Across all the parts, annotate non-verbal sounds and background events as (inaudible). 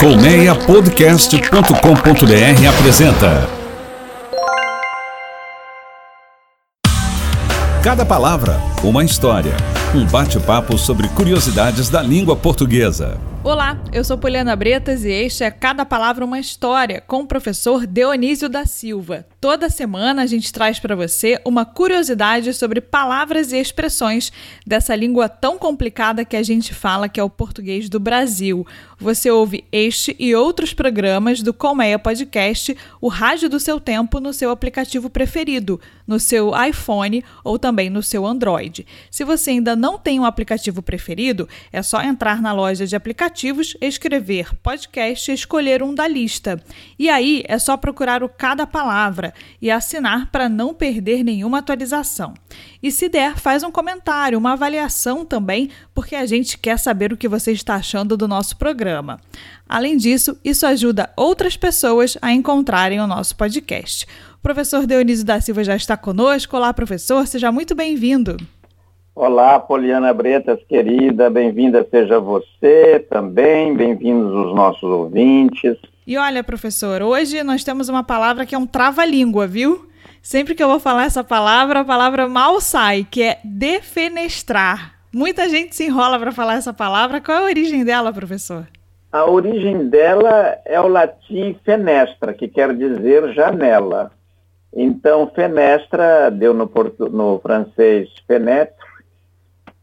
Colmeiapodcast.com.br apresenta Cada palavra, uma história. Um bate-papo sobre curiosidades da língua portuguesa. Olá, eu sou Poliana Bretas e este é Cada Palavra uma História com o professor Dionísio da Silva. Toda semana a gente traz para você uma curiosidade sobre palavras e expressões dessa língua tão complicada que a gente fala, que é o português do Brasil. Você ouve este e outros programas do Colmeia Podcast, o rádio do seu tempo, no seu aplicativo preferido, no seu iPhone ou também no seu Android. Se você ainda não tem um aplicativo preferido, é só entrar na loja de aplicativos, escrever podcast e escolher um da lista. E aí é só procurar o cada palavra e assinar para não perder nenhuma atualização. E se der, faz um comentário, uma avaliação também, porque a gente quer saber o que você está achando do nosso programa. Além disso, isso ajuda outras pessoas a encontrarem o nosso podcast. O professor Dionísio da Silva já está conosco. Olá, professor, seja muito bem-vindo. Olá, Poliana Bretas, querida, bem-vinda seja você também, bem-vindos os nossos ouvintes. E olha, professor, hoje nós temos uma palavra que é um trava-língua, viu? Sempre que eu vou falar essa palavra, a palavra mal sai, que é defenestrar. Muita gente se enrola para falar essa palavra. Qual é a origem dela, professor? A origem dela é o latim fenestra, que quer dizer janela. Então, fenestra deu no, portu... no francês fenetre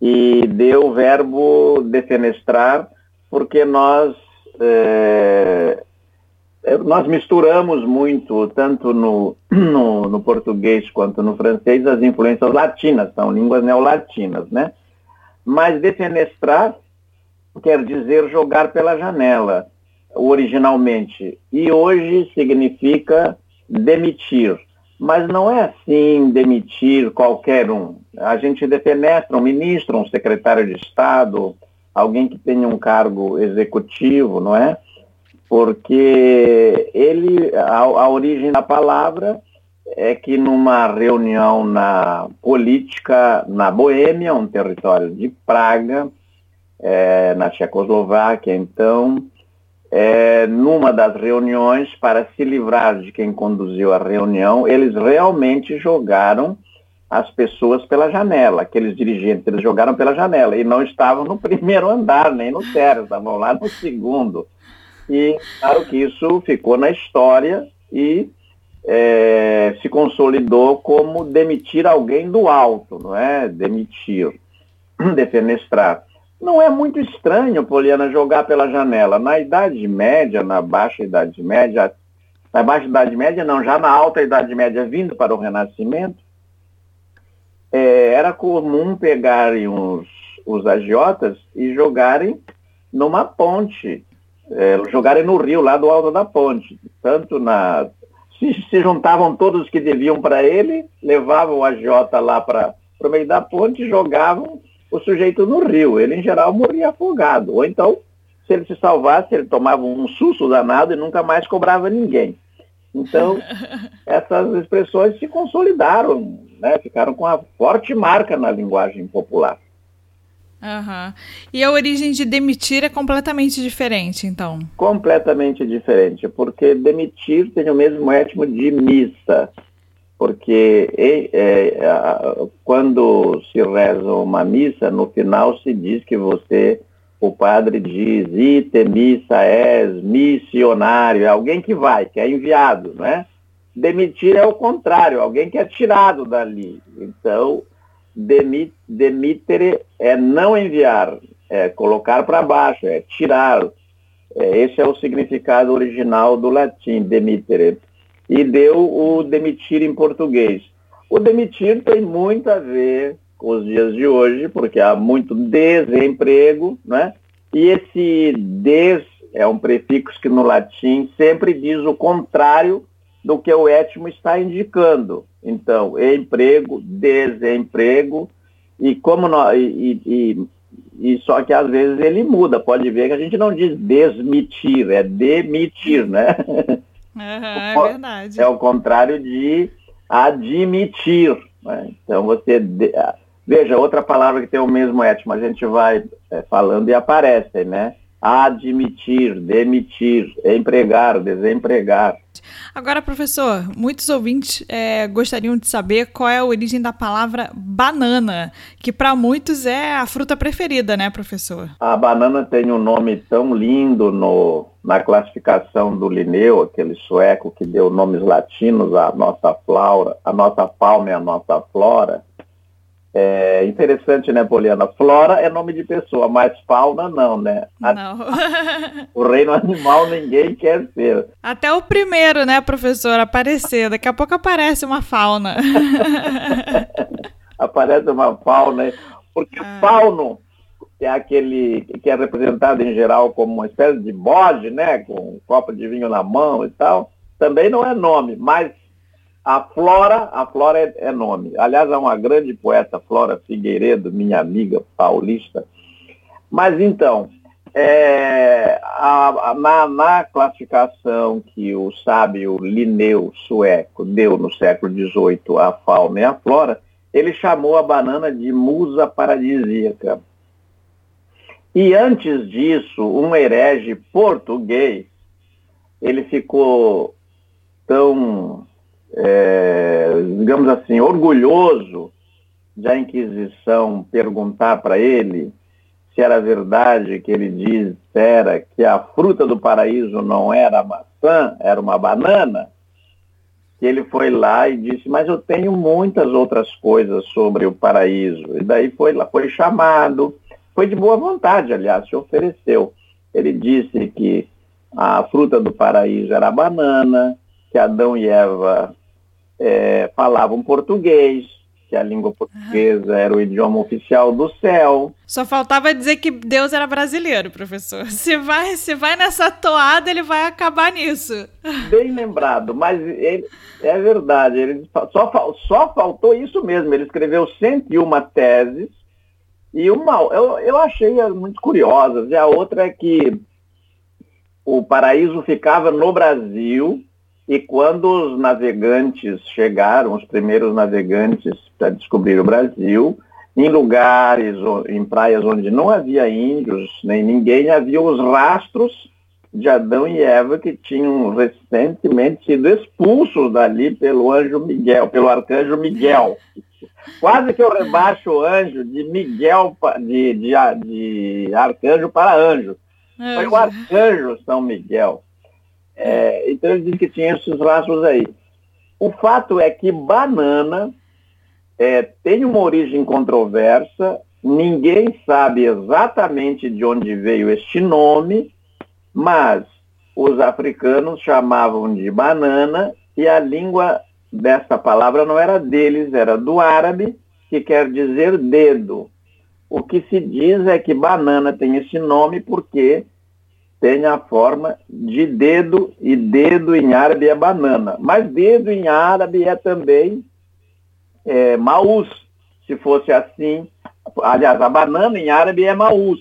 e deu o verbo defenestrar, porque nós é, nós misturamos muito, tanto no, (clears throat) no, no, português quanto no francês, as influências latinas, são línguas neolatinas, né? Mas defenestrar quer dizer jogar pela janela, originalmente. E hoje significa demitir. Mas não é assim demitir qualquer um. A gente defenestra um ministro, um secretário de Estado, alguém que tenha um cargo executivo, não é? Porque ele, a, a origem da palavra é que numa reunião na política na Boêmia, um território de Praga, é, na Tchecoslováquia, então, é, numa das reuniões, para se livrar de quem conduziu a reunião, eles realmente jogaram as pessoas pela janela, aqueles dirigentes, eles jogaram pela janela e não estavam no primeiro andar, nem no terra, estavam lá no segundo. E claro que isso ficou na história e é, se consolidou como demitir alguém do alto, não é? Demitir, (clears throat) defenestrar. Não é muito estranho, Poliana, jogar pela janela. Na Idade Média, na Baixa Idade Média, na Baixa Idade Média não, já na Alta Idade Média, vindo para o Renascimento, é, era comum pegarem os, os agiotas e jogarem numa ponte é, jogarem no rio, lá do alto da ponte. Tanto na. Se, se juntavam todos que deviam para ele, levavam o agiota lá para o meio da ponte e jogavam o sujeito no rio. Ele, em geral, morria afogado. Ou então, se ele se salvasse, ele tomava um susto danado e nunca mais cobrava ninguém. Então, (laughs) essas expressões se consolidaram, né? ficaram com uma forte marca na linguagem popular. Uhum. E a origem de demitir é completamente diferente, então? Completamente diferente, porque demitir tem o mesmo étimo de missa. Porque é, é, quando se reza uma missa, no final se diz que você, o padre diz, ite missa és missionário, é alguém que vai, que é enviado, né? Demitir é o contrário, alguém que é tirado dali. Então, demit, demitere é não enviar, é colocar para baixo, é tirar. É, esse é o significado original do latim, demitere. E deu o demitir em português. O demitir tem muito a ver com os dias de hoje, porque há muito desemprego, né? E esse des é um prefixo que no latim sempre diz o contrário do que o étimo está indicando. Então, emprego, desemprego, e como nós, e, e, e, só que às vezes ele muda, pode ver que a gente não diz desmitir, é demitir, né? (laughs) Uhum, é verdade. É o contrário de admitir. Né? Então você. De, veja, outra palavra que tem o mesmo étimo, a gente vai é, falando e aparece, né? Admitir, demitir, empregar, desempregar. Agora, professor, muitos ouvintes é, gostariam de saber qual é a origem da palavra banana, que para muitos é a fruta preferida, né, professor? A banana tem um nome tão lindo no, na classificação do Linneu, aquele sueco que deu nomes latinos à nossa flora, a nossa fauna e a nossa flora. É interessante, né, Poliana? Flora é nome de pessoa, mas fauna não, né? Não. (laughs) o reino animal ninguém quer ser. Até o primeiro, né, professor, aparecer. Daqui a pouco aparece uma fauna. (laughs) aparece uma fauna, porque ah. fauno é aquele que é representado em geral como uma espécie de bode, né, com um copo de vinho na mão e tal. Também não é nome, mas a Flora, a Flora é, é, nome. Aliás, é uma grande poeta, Flora Figueiredo, minha amiga paulista. Mas então, é, a, a, na, na, classificação que o sábio Linneu sueco deu no século XVIII à fauna e à flora, ele chamou a banana de musa paradisíaca. E antes disso, um herege português, ele ficou tão é, digamos assim, orgulhoso de a Inquisição perguntar para ele se era verdade que ele dissera que a fruta do paraíso não era maçã, era uma banana, que ele foi lá e disse, mas eu tenho muitas outras coisas sobre o paraíso. E daí foi lá, foi chamado, foi de boa vontade, aliás, se ofereceu. Ele disse que a fruta do paraíso era a banana, que Adão e Eva é, falavam português, que a língua portuguesa era o idioma oficial do céu. Só faltava dizer que Deus era brasileiro, professor. (laughs) Se vai, se vai nessa toada, ele vai acabar nisso. (laughs) Bem lembrado, mas ele, é verdade, ele só, só faltou isso mesmo. Ele escreveu 101 teses e uma eu, eu achei muito curiosas. E a outra é que o paraíso ficava no Brasil e quando os navegantes chegaram, os primeiros navegantes para descobrir o Brasil, em lugares, em praias onde não havia índios, nem ninguém, havia os rastros de Adão e Eva que tinham recentemente sido expulsos dali pelo anjo Miguel, pelo arcanjo Miguel. (laughs) Quase que eu rebaixo o anjo de Miguel, de, de, de arcanjo para anjo. Foi o arcanjo São Miguel. É, então ele disse que tinha esses rastros aí. O fato é que banana é, tem uma origem controversa, ninguém sabe exatamente de onde veio este nome, mas os africanos chamavam de banana e a língua dessa palavra não era deles, era do árabe, que quer dizer dedo. O que se diz é que banana tem esse nome porque tem a forma de dedo, e dedo em árabe é banana. Mas dedo em árabe é também é, maús, se fosse assim. Aliás, a banana em árabe é maús.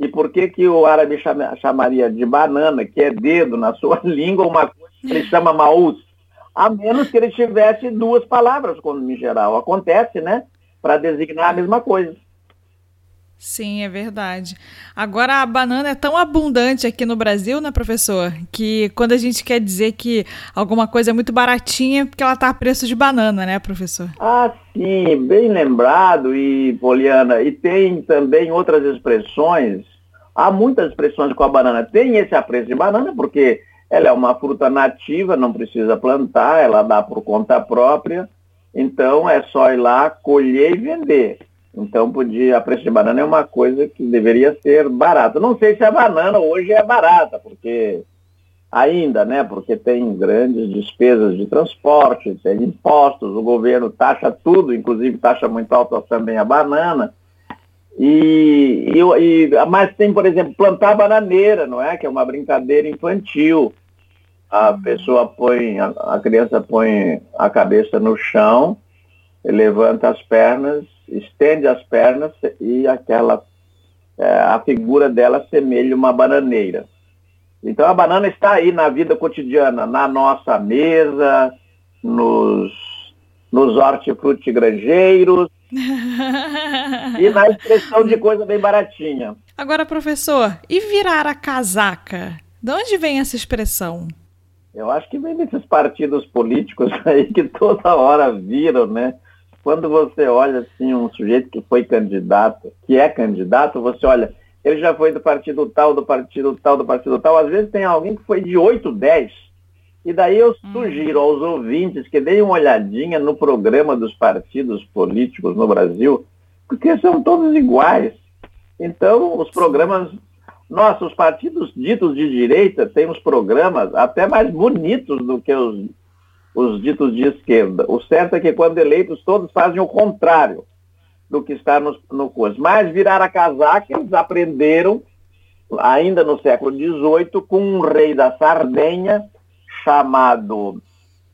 E por que, que o árabe chama, chamaria de banana, que é dedo na sua (laughs) língua, uma coisa que ele chama maús? A menos que ele tivesse duas palavras, como em geral acontece, né? Para designar a mesma coisa. Sim, é verdade. Agora a banana é tão abundante aqui no Brasil, né, professor? Que quando a gente quer dizer que alguma coisa é muito baratinha, porque ela está a preço de banana, né, professor? Ah, sim, bem lembrado, e Poliana, e tem também outras expressões. Há muitas expressões com a banana. Tem esse apreço de banana, porque ela é uma fruta nativa, não precisa plantar, ela dá por conta própria. Então é só ir lá, colher e vender. Então podia, a preço de banana é uma coisa que deveria ser barata. Não sei se a banana hoje é barata, porque ainda, né? Porque tem grandes despesas de transporte, tem impostos, o governo taxa tudo, inclusive taxa muito alta também a banana. E, e, e, mas tem, por exemplo, plantar bananeira, não é? Que é uma brincadeira infantil. A pessoa põe, a, a criança põe a cabeça no chão, levanta as pernas estende as pernas e aquela é, a figura dela semelha uma bananeira. Então a banana está aí na vida cotidiana, na nossa mesa, nos nos hortifrutigranjeiros (laughs) e na expressão de coisa bem baratinha. Agora, professor, e virar a casaca? De onde vem essa expressão? Eu acho que vem desses partidos políticos (laughs) aí que toda hora viram, né? Quando você olha assim um sujeito que foi candidato, que é candidato, você olha, ele já foi do partido tal, do partido tal, do partido tal. Às vezes tem alguém que foi de 8, 10. E daí eu hum. sugiro aos ouvintes que deem uma olhadinha no programa dos partidos políticos no Brasil, porque são todos iguais. Então, os programas nossa, os partidos ditos de direita têm os programas até mais bonitos do que os, os ditos de esquerda. O certo é que quando eleitos todos fazem o contrário do que está no, no curso. Mas virar a casaca, eles aprenderam ainda no século XVIII com um rei da Sardenha chamado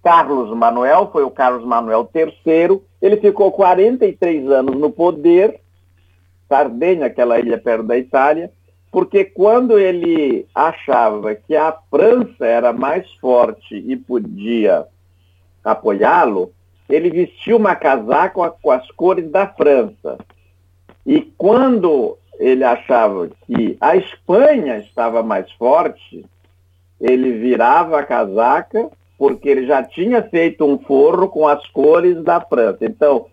Carlos Manuel, foi o Carlos Manuel III. Ele ficou 43 anos no poder, Sardenha, aquela ilha perto da Itália, porque quando ele achava que a França era mais forte e podia apoiá-lo, ele vestiu uma casaca com as cores da França. E quando ele achava que a Espanha estava mais forte, ele virava a casaca, porque ele já tinha feito um forro com as cores da França. Então,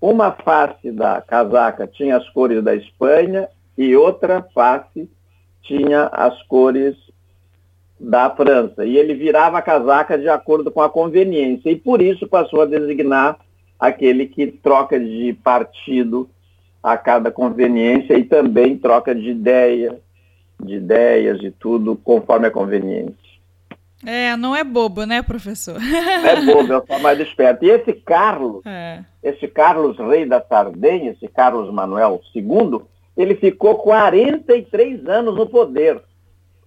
uma face da casaca tinha as cores da Espanha e outra face tinha as cores da França. E ele virava a casaca de acordo com a conveniência. E por isso passou a designar aquele que troca de partido a cada conveniência e também troca de ideia, de ideias e tudo conforme a conveniência. É, não é bobo, né, professor? É bobo, eu sou mais esperto. E esse Carlos, (laughs) é. esse Carlos rei da Sardenha, esse Carlos Manuel II, ele ficou 43 anos no poder.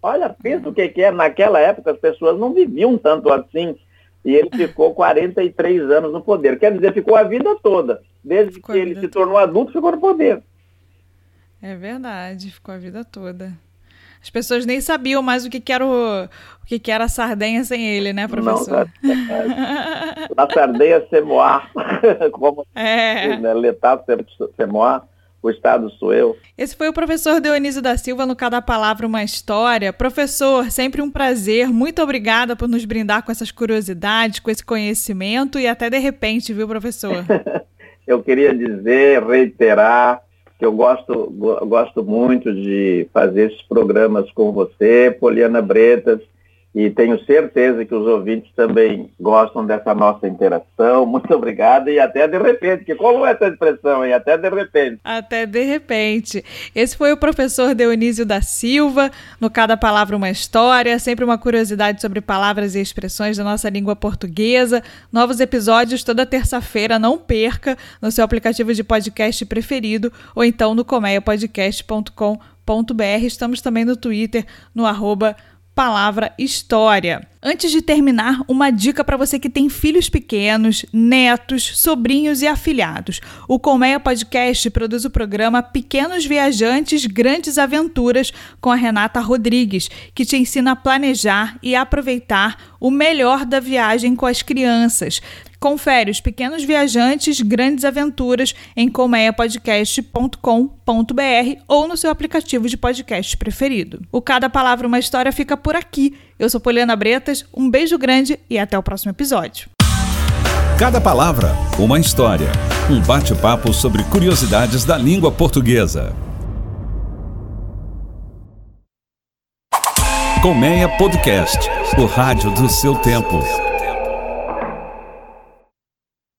Olha, pensa o que, que é. Naquela época as pessoas não viviam tanto assim. E ele ficou 43 anos no poder. Quer dizer, ficou a vida toda. Desde ficou que ele se tornou adulto, ficou no poder. É verdade, ficou a vida toda. As pessoas nem sabiam mais o que, que era o, o que, que era a Sardenha sem ele, né, professor? Não, (laughs) a Sardenha semoar, (laughs) como é. né, letar semoar o Estado sou eu. Esse foi o professor Dionísio da Silva no Cada Palavra Uma História. Professor, sempre um prazer. Muito obrigada por nos brindar com essas curiosidades, com esse conhecimento e até de repente, viu, professor? (laughs) eu queria dizer, reiterar, que eu gosto, gosto muito de fazer esses programas com você, Poliana Bretas, e tenho certeza que os ouvintes também gostam dessa nossa interação. Muito obrigado e até de repente. Que como é essa expressão aí? Até de repente. Até de repente. Esse foi o professor Dionísio da Silva, no Cada Palavra uma História, sempre uma curiosidade sobre palavras e expressões da nossa língua portuguesa. Novos episódios toda terça-feira, não perca, no seu aplicativo de podcast preferido ou então no comeiapodcast.com.br. Estamos também no Twitter, no arroba palavra história. Antes de terminar, uma dica para você que tem filhos pequenos, netos, sobrinhos e afilhados. O Colmeia Podcast produz o programa Pequenos Viajantes, Grandes Aventuras com a Renata Rodrigues, que te ensina a planejar e aproveitar o melhor da viagem com as crianças. Confere os pequenos viajantes, grandes aventuras em colmeiapodcast.com.br ou no seu aplicativo de podcast preferido. O Cada Palavra Uma História fica por aqui. Eu sou Poliana Bretas, um beijo grande e até o próximo episódio. Cada palavra, uma história. Um bate-papo sobre curiosidades da língua portuguesa. Colmeia Podcast, o rádio do seu tempo.